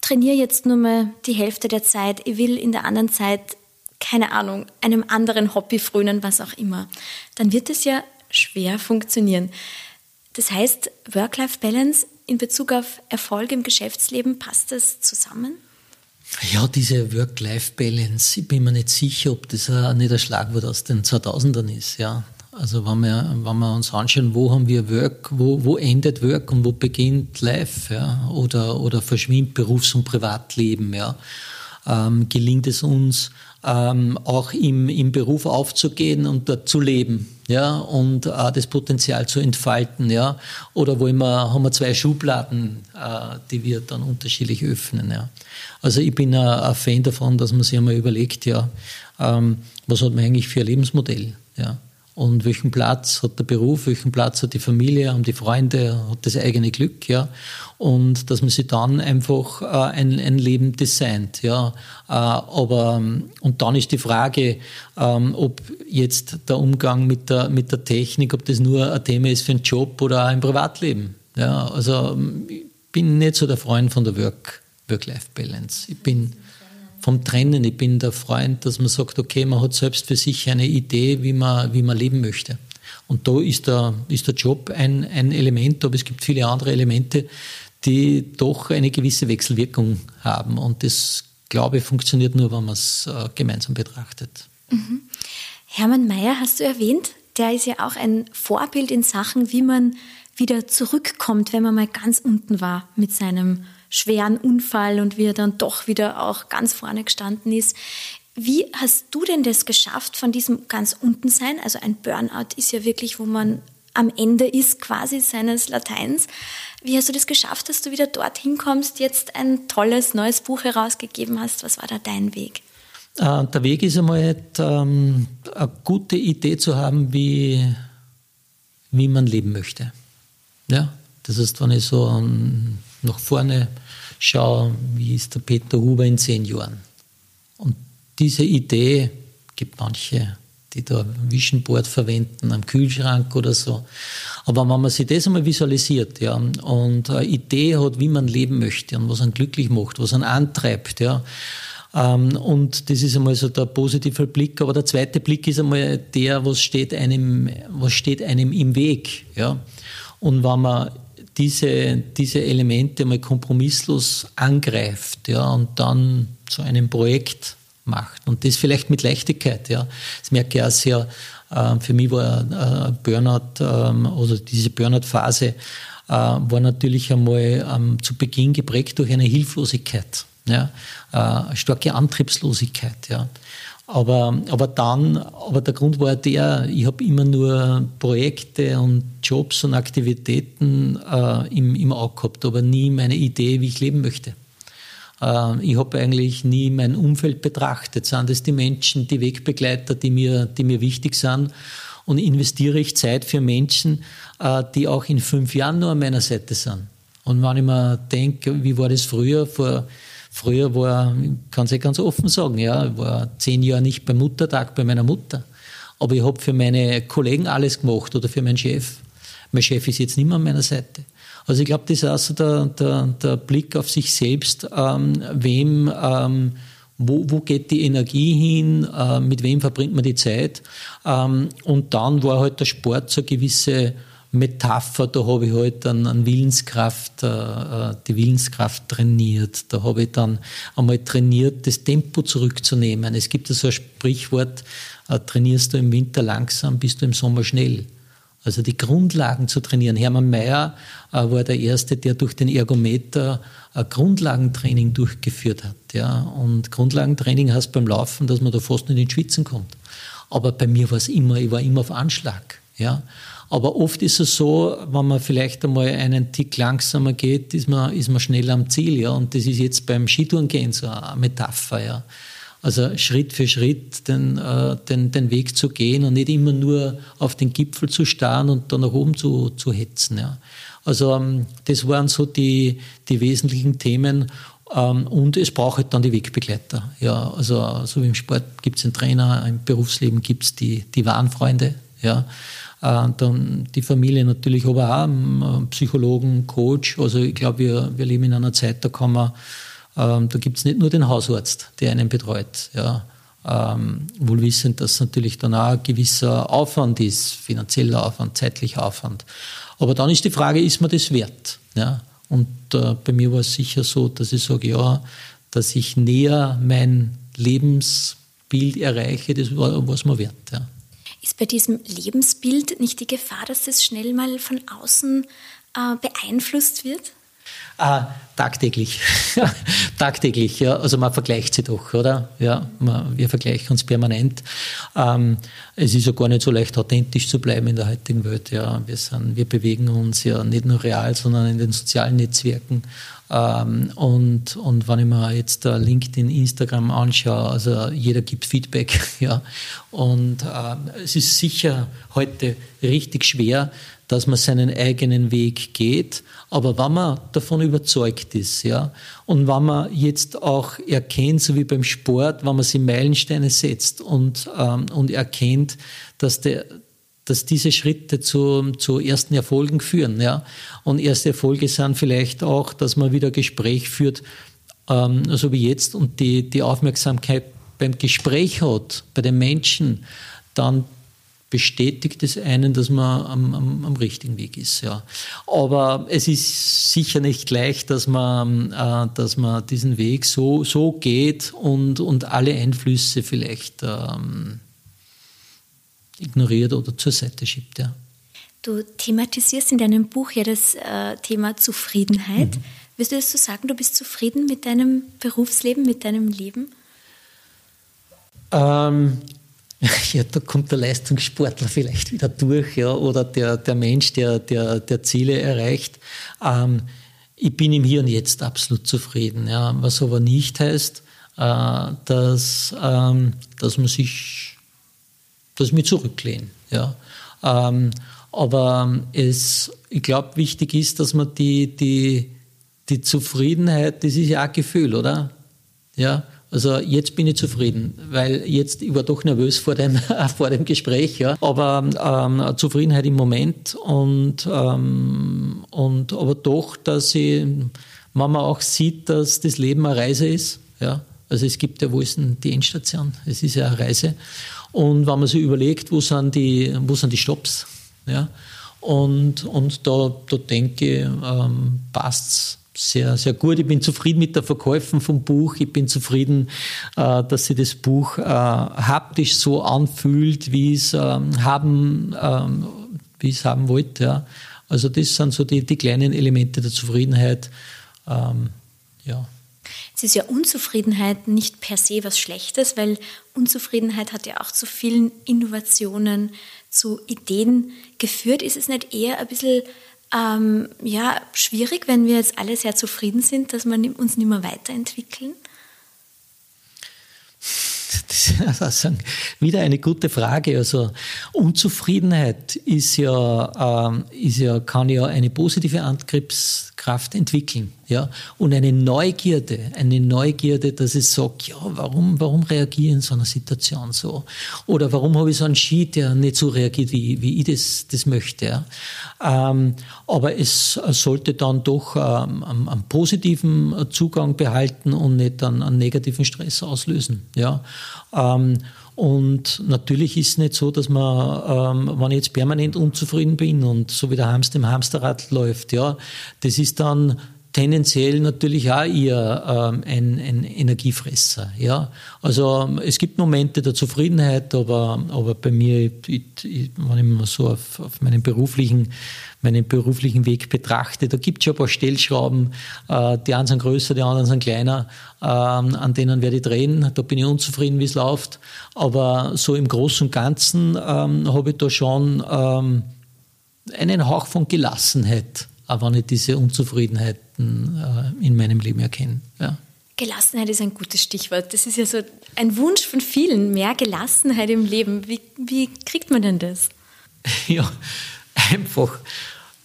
trainiere jetzt nur mal die Hälfte der Zeit, ich will in der anderen Zeit, keine Ahnung, einem anderen Hobby frönen, was auch immer, dann wird es ja schwer funktionieren. Das heißt, Work-Life-Balance in Bezug auf Erfolg im Geschäftsleben, passt das zusammen? Ja, diese Work-Life-Balance, ich bin mir nicht sicher, ob das nicht ein Schlagwort aus den 2000ern ist. Ja. Also wenn wir, wenn wir uns anschauen, wo haben wir Work, wo, wo endet Work und wo beginnt Life, ja, oder, oder verschwimmt Berufs- und Privatleben, ja. Ähm, gelingt es uns, ähm, auch im, im Beruf aufzugehen und dort zu leben, ja, und äh, das Potenzial zu entfalten, ja. Oder wollen wir, haben wir zwei Schubladen, äh, die wir dann unterschiedlich öffnen, ja. Also ich bin ein Fan davon, dass man sich einmal überlegt, ja, ähm, was hat man eigentlich für ein Lebensmodell, ja und welchen Platz hat der Beruf, welchen Platz hat die Familie, haben die Freunde, hat das eigene Glück, ja. Und dass man sich dann einfach äh, ein, ein Leben designt, ja. Äh, aber, und dann ist die Frage, ähm, ob jetzt der Umgang mit der, mit der Technik, ob das nur ein Thema ist für einen Job oder ein Privatleben. Ja, also ich bin nicht so der Freund von der Work, Work-Life-Balance. Ich bin, vom Trennen. Ich bin der Freund, dass man sagt, okay, man hat selbst für sich eine Idee, wie man, wie man leben möchte. Und da ist der, ist der Job ein, ein Element, aber es gibt viele andere Elemente, die doch eine gewisse Wechselwirkung haben. Und das, glaube ich, funktioniert nur, wenn man es äh, gemeinsam betrachtet. Mhm. Hermann Mayer hast du erwähnt, der ist ja auch ein Vorbild in Sachen, wie man wieder zurückkommt, wenn man mal ganz unten war mit seinem schweren Unfall und wie er dann doch wieder auch ganz vorne gestanden ist. Wie hast du denn das geschafft von diesem ganz unten sein? Also ein Burnout ist ja wirklich, wo man am Ende ist quasi seines Lateins. Wie hast du das geschafft, dass du wieder dorthin kommst, jetzt ein tolles neues Buch herausgegeben hast? Was war da dein Weg? Äh, der Weg ist einmal ähm, eine gute Idee zu haben, wie, wie man leben möchte. Ja, das heißt, wenn ich so ähm, nach vorne schaue, wie ist der Peter Huber in zehn Jahren. Und diese Idee gibt manche, die da Vision Board verwenden, am Kühlschrank oder so. Aber wenn man sich das einmal visualisiert, ja, und eine Idee hat, wie man leben möchte und was einen glücklich macht, was einen antreibt, ja, ähm, und das ist einmal so der positive Blick. Aber der zweite Blick ist einmal der, was steht einem, was steht einem im Weg, ja. Und wenn man diese, diese Elemente mal kompromisslos angreift ja, und dann zu einem Projekt macht. Und das vielleicht mit Leichtigkeit. Ja. Das merke ich auch sehr. Äh, für mich war äh, Burnout, ähm, oder diese Burnout-Phase, äh, war natürlich einmal ähm, zu Beginn geprägt durch eine Hilflosigkeit, ja, eine starke Antriebslosigkeit. Ja. Aber, aber dann, aber der Grund war der, ich habe immer nur Projekte und Jobs und Aktivitäten äh, im, im Auge gehabt, aber nie meine Idee, wie ich leben möchte. Äh, ich habe eigentlich nie mein Umfeld betrachtet. Sind das die Menschen, die Wegbegleiter, die mir, die mir wichtig sind? Und investiere ich Zeit für Menschen, äh, die auch in fünf Jahren nur an meiner Seite sind? Und wenn ich mir denke, wie war das früher, vor Früher war, ich kann es ja ganz offen sagen, ja, ich war zehn Jahre nicht beim Muttertag bei meiner Mutter. Aber ich habe für meine Kollegen alles gemacht oder für meinen Chef. Mein Chef ist jetzt nicht mehr an meiner Seite. Also ich glaube, das ist also der, der, der Blick auf sich selbst, ähm, wem, ähm, wo, wo geht die Energie hin, äh, mit wem verbringt man die Zeit. Ähm, und dann war halt der Sport so eine gewisse Metapher, da habe ich halt an, an Willenskraft, äh, äh, die Willenskraft trainiert. Da habe ich dann einmal trainiert, das Tempo zurückzunehmen. Es gibt so ein Sprichwort, äh, trainierst du im Winter langsam, bist du im Sommer schnell. Also die Grundlagen zu trainieren. Hermann Mayer äh, war der Erste, der durch den Ergometer ein äh, Grundlagentraining durchgeführt hat. Ja. Und Grundlagentraining heißt beim Laufen, dass man da fast nicht in Schwitzen kommt. Aber bei mir war es immer, ich war immer auf Anschlag. Ja. Aber oft ist es so, wenn man vielleicht einmal einen Tick langsamer geht, ist man, ist man schneller am Ziel. Ja? Und das ist jetzt beim Skitourengehen so eine Metapher. Ja? Also Schritt für Schritt den, äh, den, den Weg zu gehen und nicht immer nur auf den Gipfel zu starren und dann nach oben zu, zu hetzen. Ja? Also ähm, das waren so die, die wesentlichen Themen. Ähm, und es braucht halt dann die Wegbegleiter. Ja, also so wie im Sport gibt es einen Trainer, im Berufsleben gibt es die, die wahren. Ja. Äh, dann die Familie natürlich, aber auch Psychologen, Coach. Also ich glaube, wir, wir leben in einer Zeit, da kann man, ähm, da gibt es nicht nur den Hausarzt, der einen betreut. Ja. Ähm, wohl wissend, dass natürlich dann auch ein gewisser Aufwand ist, finanzieller Aufwand, zeitlicher Aufwand. Aber dann ist die Frage, ist man das wert? Ja. Und äh, bei mir war es sicher so, dass ich sage, ja, dass ich näher mein Lebensbild erreiche, das war es mir wert. Ja. Ist bei diesem Lebensbild nicht die Gefahr, dass das schnell mal von außen äh, beeinflusst wird? Ah, tagtäglich. tagtäglich, ja. Also man vergleicht sie doch, oder? Ja, man, wir vergleichen uns permanent. Ähm, es ist ja gar nicht so leicht, authentisch zu bleiben in der heutigen Welt. Ja, wir, sind, wir bewegen uns ja nicht nur real, sondern in den sozialen Netzwerken. Ähm, und, und wenn ich mir jetzt LinkedIn, Instagram anschaue, also jeder gibt Feedback, ja. Und äh, es ist sicher heute richtig schwer, dass man seinen eigenen Weg geht. Aber wenn man davon überzeugt ist, ja, und wenn man jetzt auch erkennt, so wie beim Sport, wenn man sich Meilensteine setzt und, ähm, und erkennt, dass der, dass diese Schritte zu, zu ersten Erfolgen führen. Ja? Und erste Erfolge sind vielleicht auch, dass man wieder Gespräch führt, ähm, so wie jetzt, und die, die Aufmerksamkeit beim Gespräch hat, bei den Menschen, dann bestätigt es einen, dass man am, am, am, richtigen Weg ist. Ja. Aber es ist sicher nicht leicht, dass man, äh, dass man diesen Weg so, so geht und, und alle Einflüsse vielleicht ähm, ignoriert oder zur Seite schiebt. Ja. Du thematisierst in deinem Buch ja das äh, Thema Zufriedenheit. Mhm. Willst du das so sagen, du bist zufrieden mit deinem Berufsleben, mit deinem Leben? Ähm, ja, da kommt der Leistungssportler vielleicht wieder durch, ja, oder der, der Mensch, der, der, der Ziele erreicht. Ähm, ich bin im Hier und Jetzt absolut zufrieden. Ja. Was aber nicht heißt, äh, dass, ähm, dass man sich dass ich mich zurücklehne. Ja. Ähm, aber es, ich glaube, wichtig ist, dass man die, die, die Zufriedenheit, das ist ja auch ein Gefühl, oder? Ja, also jetzt bin ich zufrieden, weil jetzt, ich war doch nervös vor dem, vor dem Gespräch, ja. Aber ähm, Zufriedenheit im Moment und, ähm, und aber doch, dass ich, man auch sieht, dass das Leben eine Reise ist, ja. Also es gibt ja, wo ist denn die Endstation? Es ist ja eine Reise. Und wenn man sich überlegt, wo sind die, wo sind die Stops, ja, und, und da, da denke ich, ähm, passt sehr, sehr gut. Ich bin zufrieden mit der Verkäufen vom Buch. Ich bin zufrieden, äh, dass sich das Buch äh, haptisch so anfühlt, wie es ähm, haben, ähm, wie es haben wollte. Ja. Also das sind so die, die kleinen Elemente der Zufriedenheit. Ähm, ja. Es ist ja Unzufriedenheit nicht per se was Schlechtes, weil Unzufriedenheit hat ja auch zu vielen Innovationen, zu Ideen geführt. Ist es nicht eher ein bisschen ähm, ja, schwierig, wenn wir jetzt alle sehr zufrieden sind, dass wir uns nicht mehr weiterentwickeln? Das ist wieder eine gute Frage. Also Unzufriedenheit ist ja, ähm, ist ja, kann ja eine positive Angriffskraft entwickeln. Ja, und eine Neugierde, eine Neugierde, dass ich sage, ja, warum, warum reagiere ich in so einer Situation so? Oder warum habe ich so einen Ski, der nicht so reagiert, wie, wie ich das, das möchte? Ja? Ähm, aber es sollte dann doch ähm, einen, einen, positiven Zugang behalten und nicht dann einen negativen Stress auslösen. Ja? Ähm, und natürlich ist es nicht so, dass man, ähm, wenn ich jetzt permanent unzufrieden bin und so wie der Hamster im Hamsterrad läuft, ja, das ist dann tendenziell natürlich auch eher ähm, ein, ein Energiefresser. Ja? Also es gibt Momente der Zufriedenheit, aber, aber bei mir, ich, ich, wenn ich mal so auf, auf meinen, beruflichen, meinen beruflichen Weg betrachte, da gibt es schon ein paar Stellschrauben, äh, die einen sind größer, die anderen sind kleiner, äh, an denen werde ich drehen, da bin ich unzufrieden, wie es läuft, aber so im Großen und Ganzen ähm, habe ich da schon ähm, einen Hauch von Gelassenheit auch wenn ich diese Unzufriedenheiten äh, in meinem Leben erkenne. Ja. Gelassenheit ist ein gutes Stichwort. Das ist ja so ein Wunsch von vielen, mehr Gelassenheit im Leben. Wie, wie kriegt man denn das? Ja, einfach,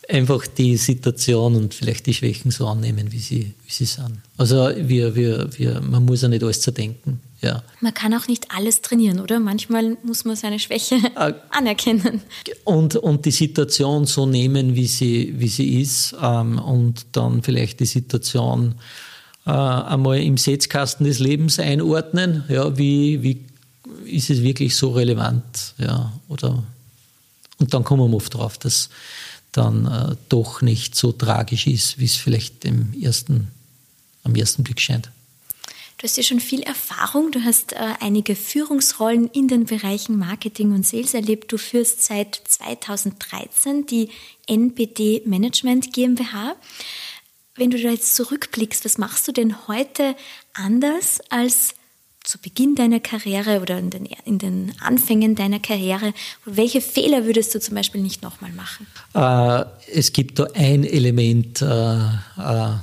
einfach die Situation und vielleicht die Schwächen so annehmen, wie sie, wie sie sind. Also wir, wir, wir, man muss ja nicht alles zerdenken. Ja. Man kann auch nicht alles trainieren, oder? Manchmal muss man seine Schwäche äh, anerkennen. Und, und die Situation so nehmen, wie sie, wie sie ist ähm, und dann vielleicht die Situation äh, einmal im Setzkasten des Lebens einordnen. Ja, wie, wie ist es wirklich so relevant? Ja, oder, und dann kommen wir oft drauf, dass dann äh, doch nicht so tragisch ist, wie es vielleicht im ersten, am ersten Blick scheint. Du hast ja schon viel Erfahrung. Du hast äh, einige Führungsrollen in den Bereichen Marketing und Sales erlebt. Du führst seit 2013 die NBD Management GmbH. Wenn du da jetzt zurückblickst, was machst du denn heute anders als zu Beginn deiner Karriere oder in den, in den Anfängen deiner Karriere? Welche Fehler würdest du zum Beispiel nicht nochmal machen? Äh, es gibt da ein Element, äh, äh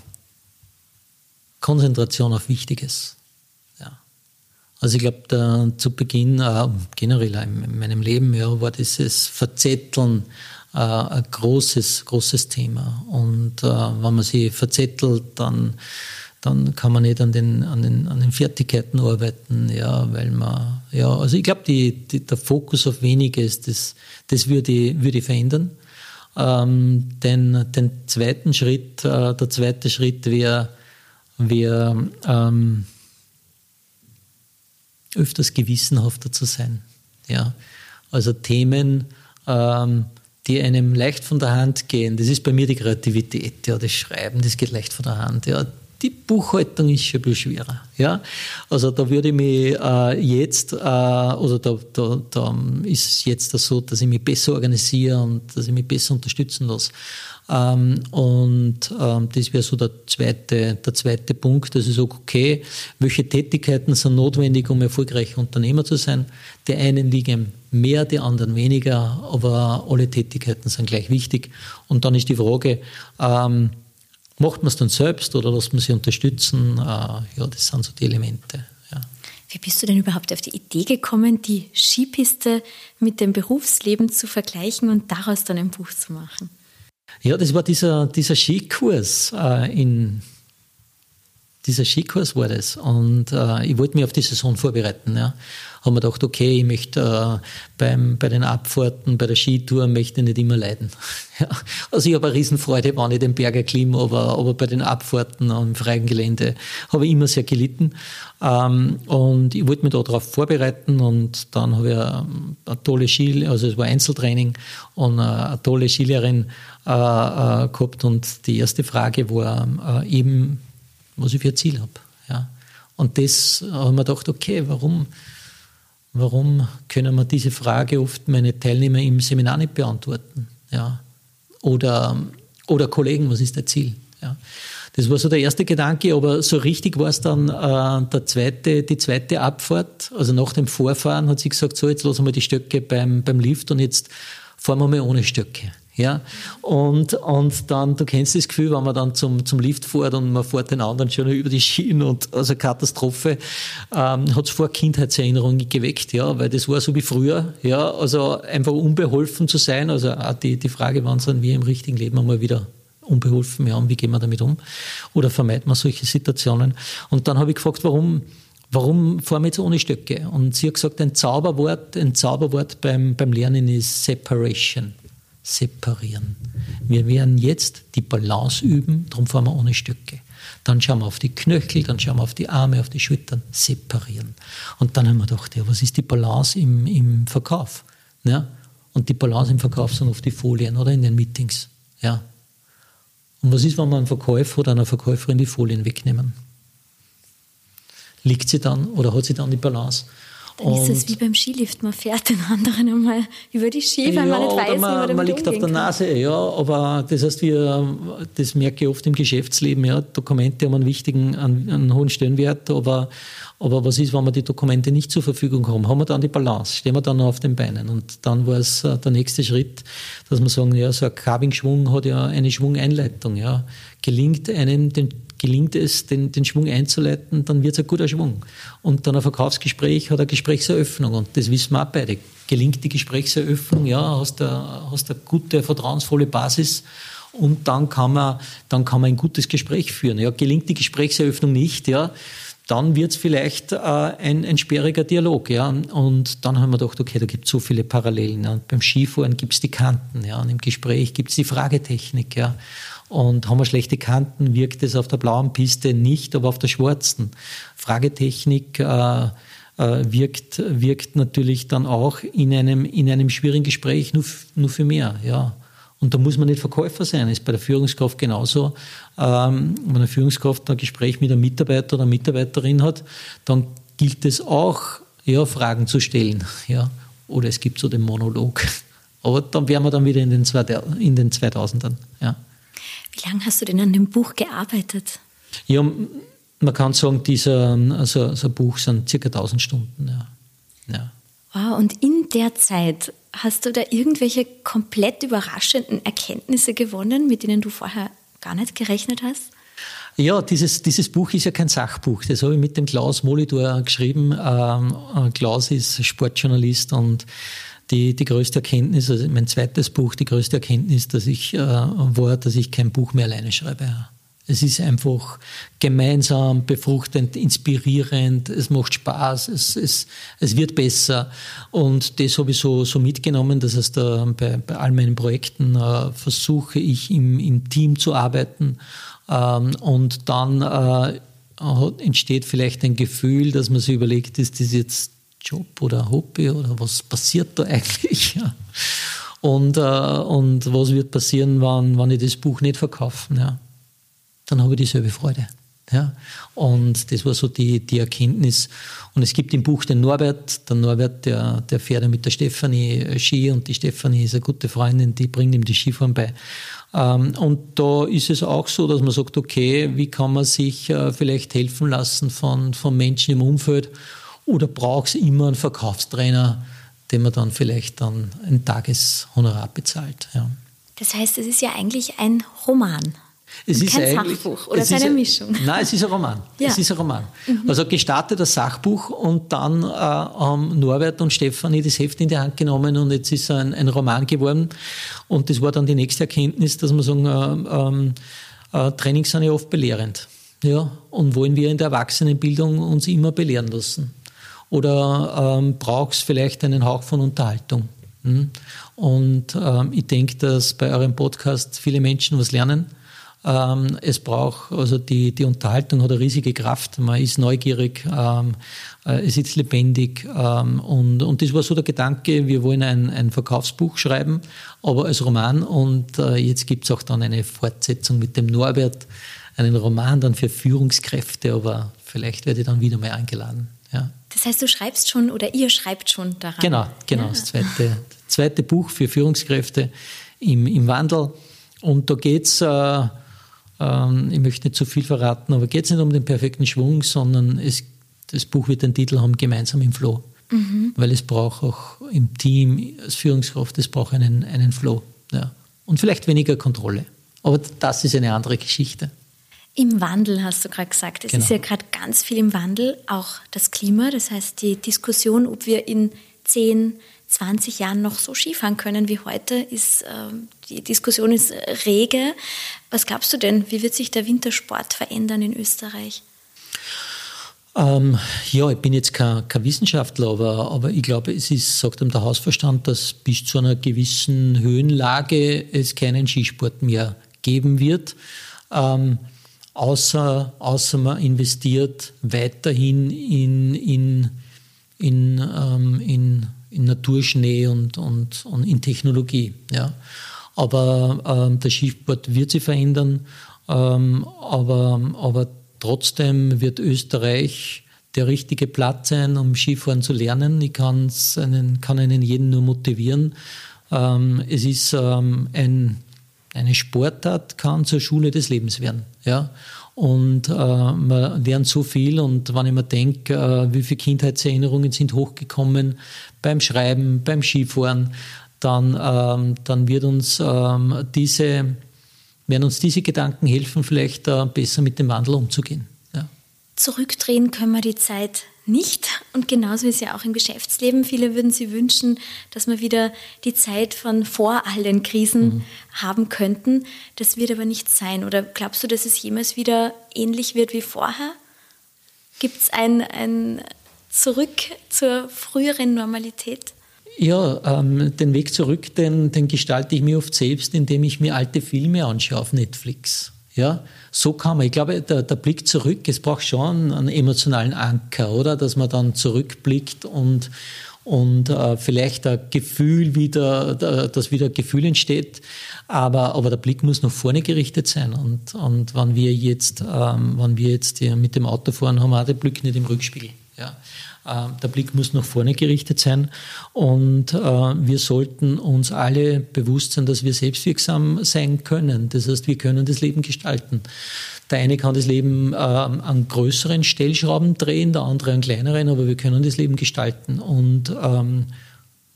Konzentration auf Wichtiges. Ja. Also ich glaube, zu Beginn, äh, generell in, in meinem Leben, ja, war dieses Verzetteln äh, ein großes, großes Thema. Und äh, wenn man sich verzettelt, dann, dann kann man nicht an den, an den, an den Fertigkeiten arbeiten, ja, weil man, ja, also ich glaube, der Fokus auf Weniges, das, das würde, würde verändern. Ähm, den, den zweiten Schritt, äh, der zweite Schritt wäre, wäre ähm, öfters gewissenhafter zu sein. Ja? Also Themen, ähm, die einem leicht von der Hand gehen. Das ist bei mir die Kreativität, ja, das Schreiben, das geht leicht von der Hand. Ja. Die Buchhaltung ist schon ein bisschen schwerer. Ja? Also da würde ich mich äh, jetzt, äh, oder da, da, da ist es jetzt so, dass ich mich besser organisiere und dass ich mich besser unterstützen lasse. Ähm, und ähm, das wäre so der zweite, der zweite Punkt, dass ich sage, okay, welche Tätigkeiten sind notwendig, um erfolgreicher Unternehmer zu sein? Die einen liegen mehr, die anderen weniger, aber alle Tätigkeiten sind gleich wichtig. Und dann ist die Frage, ähm, macht man es dann selbst oder lässt man sich unterstützen? Äh, ja, das sind so die Elemente. Ja. Wie bist du denn überhaupt auf die Idee gekommen, die Skipiste mit dem Berufsleben zu vergleichen und daraus dann ein Buch zu machen? Ja, das war dieser, dieser Skikurs äh, in dieser Skikurs war das. Und äh, ich wollte mich auf die Saison vorbereiten. Ja. Haben wir gedacht, okay, ich möchte äh, beim, bei den Abfahrten, bei der Skitour möchte ich nicht immer leiden. ja. Also ich habe eine Riesenfreude, wenn ich den Berg erklimme, aber, aber bei den Abfahrten am freien Gelände habe ich immer sehr gelitten. Ähm, und ich wollte mich darauf vorbereiten und dann habe ich eine, eine tolle Ski, also es war Einzeltraining und eine, eine tolle Skilehrerin äh, äh, gehabt und die erste Frage war äh, eben, was ich für ein Ziel habe. Ja. Und das haben wir gedacht, okay, warum, warum können wir diese Frage oft meine Teilnehmer im Seminar nicht beantworten? Ja. Oder, oder Kollegen, was ist dein Ziel? Ja. Das war so der erste Gedanke, aber so richtig war es dann äh, der zweite, die zweite Abfahrt. Also nach dem Vorfahren hat sie gesagt, so jetzt lassen wir die Stöcke beim, beim Lift und jetzt fahren wir mal ohne Stöcke. Ja, und, und dann, du kennst das Gefühl, wenn man dann zum, zum Lift fährt und man fährt den anderen schon über die Schienen und, also Katastrophe, ähm, hat es vor Kindheitserinnerungen geweckt, ja, weil das war so wie früher, ja, also einfach unbeholfen zu sein, also die, die Frage, wann sind wir im richtigen Leben einmal wieder unbeholfen, ja, und wie gehen wir damit um? Oder vermeiden wir solche Situationen? Und dann habe ich gefragt, warum, warum fahren wir jetzt ohne Stöcke? Und sie hat gesagt, ein Zauberwort, ein Zauberwort beim, beim Lernen ist Separation. Separieren. Wir werden jetzt die Balance üben, darum fahren wir ohne Stöcke. Dann schauen wir auf die Knöchel, dann schauen wir auf die Arme, auf die Schultern, separieren. Und dann haben wir gedacht, ja, was ist die Balance im, im Verkauf? Ja? Und die Balance im Verkauf sind oft die Folien oder in den Meetings. Ja. Und was ist, wenn wir einen Verkäufer oder eine Verkäuferin die Folien wegnehmen? Liegt sie dann oder hat sie dann die Balance? Dann ist es wie beim Skilift, man fährt den anderen einmal über die Ski, weil ja, man nicht weiß, man, wie man man liegt auf der Nase, ja, aber das heißt, wir, das merke ich oft im Geschäftsleben, ja, Dokumente haben einen wichtigen, einen, einen hohen Stellenwert, aber, aber was ist, wenn wir die Dokumente nicht zur Verfügung haben? Haben wir dann die Balance? Stehen wir dann auf den Beinen? Und dann war es äh, der nächste Schritt, dass wir sagen, ja, so ein Carving-Schwung hat ja eine Schwungeinleitung, ja. Gelingt einem den gelingt es, den, den Schwung einzuleiten, dann wird es ein guter Schwung. Und dann ein Verkaufsgespräch hat eine Gesprächseröffnung und das wissen wir auch beide. Gelingt die Gesprächseröffnung, ja, hast du eine gute, vertrauensvolle Basis und dann kann man, dann kann man ein gutes Gespräch führen. Ja, gelingt die Gesprächseröffnung nicht, ja, dann wird es vielleicht äh, ein, ein sperriger Dialog. Ja? Und dann haben wir gedacht, okay, da gibt es so viele Parallelen. Ja? Und beim Skifahren gibt es die Kanten, ja? und im Gespräch gibt es die Fragetechnik. Ja? Und haben wir schlechte Kanten, wirkt es auf der blauen Piste nicht, aber auf der schwarzen. Fragetechnik äh, äh, wirkt, wirkt natürlich dann auch in einem, in einem schwierigen Gespräch nur, nur für mehr. Ja. Und da muss man nicht Verkäufer sein. Ist bei der Führungskraft genauso. Ähm, wenn eine Führungskraft ein Gespräch mit einem Mitarbeiter oder einer Mitarbeiterin hat, dann gilt es auch, ja, Fragen zu stellen. Ja. Oder es gibt so den Monolog. Aber dann wären wir dann wieder in den, in den 2000ern. Ja. Wie lange hast du denn an dem Buch gearbeitet? Ja, man kann sagen, dieser, also, so ein Buch sind circa 1000 Stunden. Ja. ja. Wow, und in der Zeit hast du da irgendwelche komplett überraschenden Erkenntnisse gewonnen, mit denen du vorher gar nicht gerechnet hast? Ja, dieses, dieses Buch ist ja kein Sachbuch. Das habe ich mit dem Klaus Molitor geschrieben. Ähm, Klaus ist Sportjournalist und die, die größte Erkenntnis, also mein zweites Buch, die größte Erkenntnis, dass ich, äh, war, dass ich kein Buch mehr alleine schreibe. Es ist einfach gemeinsam, befruchtend, inspirierend, es macht Spaß, es, es, es wird besser. Und das habe ich so, so mitgenommen. Das heißt, äh, bei, bei all meinen Projekten äh, versuche ich im, im Team zu arbeiten. Ähm, und dann äh, entsteht vielleicht ein Gefühl, dass man sich überlegt, ist das jetzt Job oder Hobby oder was passiert da eigentlich? Ja. Und, äh, und was wird passieren, wenn, wenn ich das Buch nicht verkaufe? Ja. Dann habe ich dieselbe Freude. Ja. Und das war so die, die Erkenntnis. Und es gibt im Buch den Norbert. Der Norbert, der, der fährt mit der Stefanie Ski und die Stefanie ist eine gute Freundin, die bringt ihm die Skifahren bei. Ähm, und da ist es auch so, dass man sagt, okay, wie kann man sich äh, vielleicht helfen lassen von, von Menschen im Umfeld oder braucht es immer einen Verkaufstrainer, dem man dann vielleicht dann ein Tageshonorar bezahlt? Ja. Das heißt, es ist ja eigentlich ein Roman. Es ist kein Sachbuch oder es ist eine Mischung. Nein, es ist ein Roman. Ja. Es ist ein Roman. Mhm. Also gestartet das Sachbuch und dann äh, haben Norbert und Stefanie das Heft in die Hand genommen und jetzt ist ein, ein Roman geworden. Und das war dann die nächste Erkenntnis, dass man sagen, äh, äh, Trainings sind ja oft belehrend. Ja, und wollen wir in der Erwachsenenbildung uns immer belehren lassen? Oder ähm, brauchst vielleicht einen Hauch von Unterhaltung. Hm? Und ähm, ich denke, dass bei eurem Podcast viele Menschen was lernen. Ähm, es braucht, also die, die Unterhaltung hat eine riesige Kraft. Man ist neugierig, ähm, äh, es ist lebendig. Ähm, und, und das war so der Gedanke, wir wollen ein, ein Verkaufsbuch schreiben, aber als Roman. Und äh, jetzt gibt es auch dann eine Fortsetzung mit dem Norbert, einen Roman dann für Führungskräfte, aber vielleicht werde ich dann wieder mal eingeladen. Ja. Das heißt, du schreibst schon oder ihr schreibt schon daran. Genau, genau. Ja. Das zweite, zweite Buch für Führungskräfte im, im Wandel. Und da geht es, äh, äh, ich möchte nicht zu viel verraten, aber geht es nicht um den perfekten Schwung, sondern es, das Buch wird den Titel haben, Gemeinsam im Flow. Mhm. Weil es braucht auch im Team als Führungskraft, es braucht einen, einen Flow. Ja. Und vielleicht weniger Kontrolle. Aber das ist eine andere Geschichte. Im Wandel hast du gerade gesagt. Es genau. ist ja gerade ganz viel im Wandel, auch das Klima. Das heißt, die Diskussion, ob wir in 10, 20 Jahren noch so Skifahren können wie heute, ist, äh, die Diskussion ist rege. Was glaubst du denn, wie wird sich der Wintersport verändern in Österreich? Ähm, ja, ich bin jetzt kein, kein Wissenschaftler, aber, aber ich glaube, es ist, sagt ihm der Hausverstand, dass bis zu einer gewissen Höhenlage es keinen Skisport mehr geben wird. Ähm, außer, außer man investiert weiterhin in, in, in, ähm, in, in Naturschnee und, und, und in Technologie. Ja. Aber ähm, der Skisport wird sich verändern, ähm, aber, aber trotzdem wird Österreich der richtige Platz sein, um Skifahren zu lernen. Ich einen, kann einen jeden nur motivieren. Ähm, es ist ähm, ein eine Sportart kann zur Schule des Lebens werden. Ja? Und äh, man lernt so viel und wenn ich mir denke, äh, wie viele Kindheitserinnerungen sind hochgekommen beim Schreiben, beim Skifahren, dann, ähm, dann wird uns ähm, diese, werden uns diese Gedanken helfen, vielleicht äh, besser mit dem Wandel umzugehen. Ja. Zurückdrehen können wir die Zeit nicht. Und genauso ist ja auch im Geschäftsleben. Viele würden sich wünschen, dass wir wieder die Zeit von vor all den Krisen mhm. haben könnten. Das wird aber nicht sein. Oder glaubst du, dass es jemals wieder ähnlich wird wie vorher? Gibt es ein, ein Zurück zur früheren Normalität? Ja, ähm, den Weg zurück, den, den gestalte ich mir oft selbst, indem ich mir alte Filme anschaue auf Netflix. Ja, so kann man. Ich glaube, der, der Blick zurück, es braucht schon einen emotionalen Anker, oder? Dass man dann zurückblickt und, und äh, vielleicht ein Gefühl wieder, dass wieder ein Gefühl entsteht. Aber, aber der Blick muss nach vorne gerichtet sein. Und, und wenn wir jetzt, ähm, wenn wir jetzt mit dem Auto fahren, haben wir auch den Blick nicht im Rückspiegel. Ja. Äh, der Blick muss nach vorne gerichtet sein und äh, wir sollten uns alle bewusst sein, dass wir selbstwirksam sein können. Das heißt, wir können das Leben gestalten. Der eine kann das Leben äh, an größeren Stellschrauben drehen, der andere an kleineren, aber wir können das Leben gestalten. Und ähm,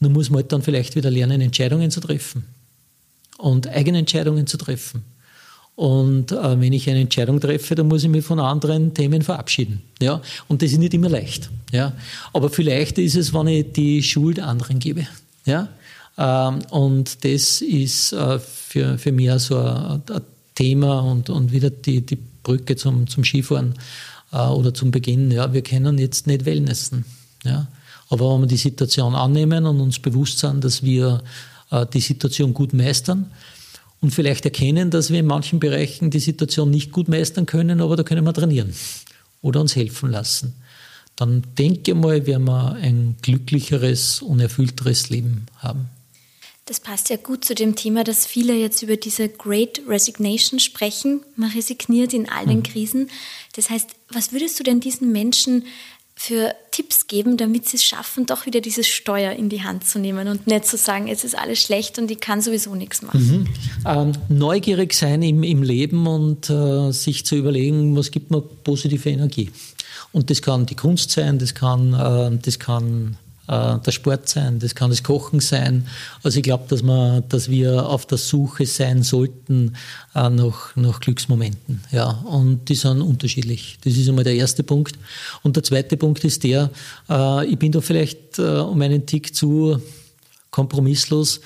nun muss man halt dann vielleicht wieder lernen, Entscheidungen zu treffen und eigene Entscheidungen zu treffen. Und äh, wenn ich eine Entscheidung treffe, dann muss ich mich von anderen Themen verabschieden. Ja? Und das ist nicht immer leicht. Ja? Aber vielleicht ist es, wenn ich die Schuld anderen gebe. Ja? Ähm, und das ist äh, für, für mich so ein, ein Thema und, und wieder die, die Brücke zum, zum Skifahren äh, oder zum Beginn. Ja? Wir können jetzt nicht Wellnessen. Ja? Aber wenn wir die Situation annehmen und uns bewusst sind, dass wir äh, die Situation gut meistern, und vielleicht erkennen, dass wir in manchen Bereichen die Situation nicht gut meistern können, aber da können wir trainieren oder uns helfen lassen. Dann denke mal, werden wir ein glücklicheres und erfüllteres Leben haben. Das passt ja gut zu dem Thema, dass viele jetzt über diese Great Resignation sprechen. Man resigniert in all den mhm. Krisen. Das heißt, was würdest du denn diesen Menschen für Tipps geben, damit sie es schaffen, doch wieder dieses Steuer in die Hand zu nehmen und nicht zu sagen, es ist alles schlecht und ich kann sowieso nichts machen. Mhm. Ähm, neugierig sein im, im Leben und äh, sich zu überlegen, was gibt mir positive Energie. Und das kann die Kunst sein, das kann, äh, das kann äh, der Sport sein, das kann das Kochen sein. Also ich glaube, dass, dass wir auf der Suche sein sollten äh, nach, nach Glücksmomenten. Ja, und die sind unterschiedlich. Das ist einmal der erste Punkt. Und der zweite Punkt ist der, äh, ich bin da vielleicht um einen Tick zu kompromisslos.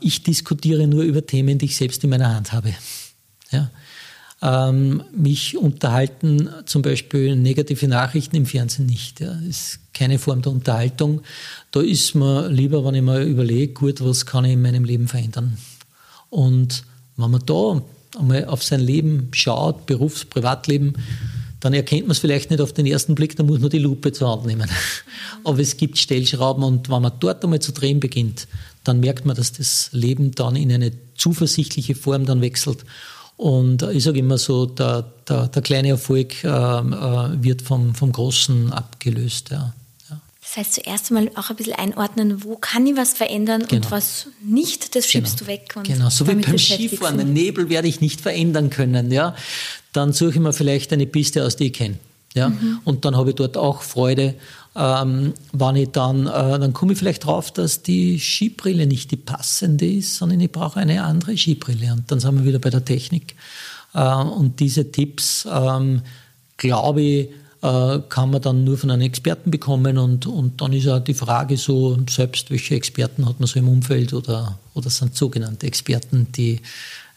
Ich diskutiere nur über Themen, die ich selbst in meiner Hand habe. Ja ähm, mich unterhalten, zum Beispiel negative Nachrichten im Fernsehen nicht. Ja. Das ist keine Form der Unterhaltung. Da ist mir lieber, wenn ich mir überlege, gut, was kann ich in meinem Leben verändern. Und wenn man da einmal auf sein Leben schaut, Berufs-, Privatleben, dann erkennt man es vielleicht nicht auf den ersten Blick, dann muss man die Lupe zur Hand nehmen. Aber es gibt Stellschrauben und wenn man dort einmal zu drehen beginnt, dann merkt man, dass das Leben dann in eine zuversichtliche Form dann wechselt und ich sage immer so, der, der, der kleine Erfolg äh, äh, wird vom, vom Großen abgelöst. Ja. ja. Das heißt, zuerst einmal auch ein bisschen einordnen, wo kann ich was verändern genau. und was nicht, das schiebst genau. du weg. Genau, so wie beim Skifahren. Den Nebel werde ich nicht verändern können. Ja. Dann suche ich mir vielleicht eine Piste aus, die ich kenne. Ja? Mhm. Und dann habe ich dort auch Freude ähm, wenn ich dann, äh, dann komme ich vielleicht drauf, dass die Skibrille nicht die passende ist, sondern ich brauche eine andere Skibrille. Und dann sind wir wieder bei der Technik. Äh, und diese Tipps, ähm, glaube ich, äh, kann man dann nur von einem Experten bekommen und, und dann ist auch die Frage so, selbst welche Experten hat man so im Umfeld oder, oder sind sogenannte Experten, die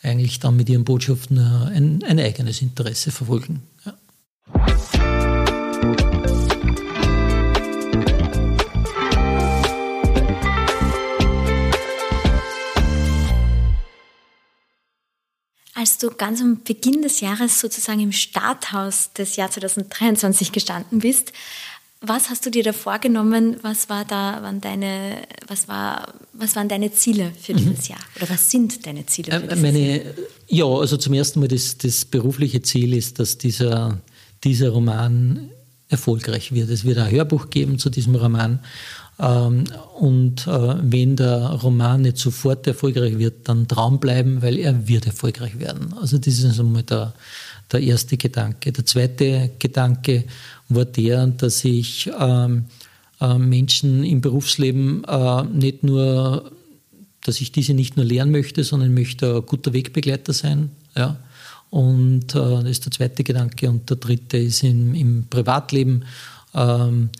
eigentlich dann mit ihren Botschaften ein, ein eigenes Interesse verfolgen. Ja. Als du ganz am Beginn des Jahres sozusagen im Starthaus des Jahr 2023 gestanden bist, was hast du dir da vorgenommen? Was war da, waren deine, was war, was waren deine Ziele für mhm. dieses Jahr? Oder was sind deine Ziele für äh, dieses Meine, Jahr? Ja, also zum ersten Mal das, das berufliche Ziel ist, dass dieser, dieser Roman erfolgreich wird. Es wird ein Hörbuch geben zu diesem Roman und äh, wenn der Roman nicht sofort erfolgreich wird, dann dranbleiben, weil er wird erfolgreich werden. Also das ist einmal der, der erste Gedanke. Der zweite Gedanke war der, dass ich ähm, äh, Menschen im Berufsleben äh, nicht nur, dass ich diese nicht nur lernen möchte, sondern möchte ein guter Wegbegleiter sein. Ja. Und äh, das ist der zweite Gedanke. Und der dritte ist im, im Privatleben. Ähm,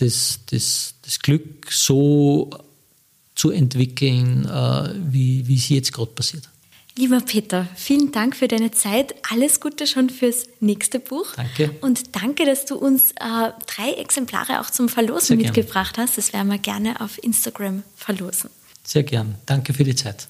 das, das, das Glück so zu entwickeln, äh, wie, wie es jetzt gerade passiert. Lieber Peter, vielen Dank für deine Zeit. Alles Gute schon fürs nächste Buch. Danke. Und danke, dass du uns äh, drei Exemplare auch zum Verlosen Sehr mitgebracht gern. hast. Das werden wir gerne auf Instagram verlosen. Sehr gern. Danke für die Zeit.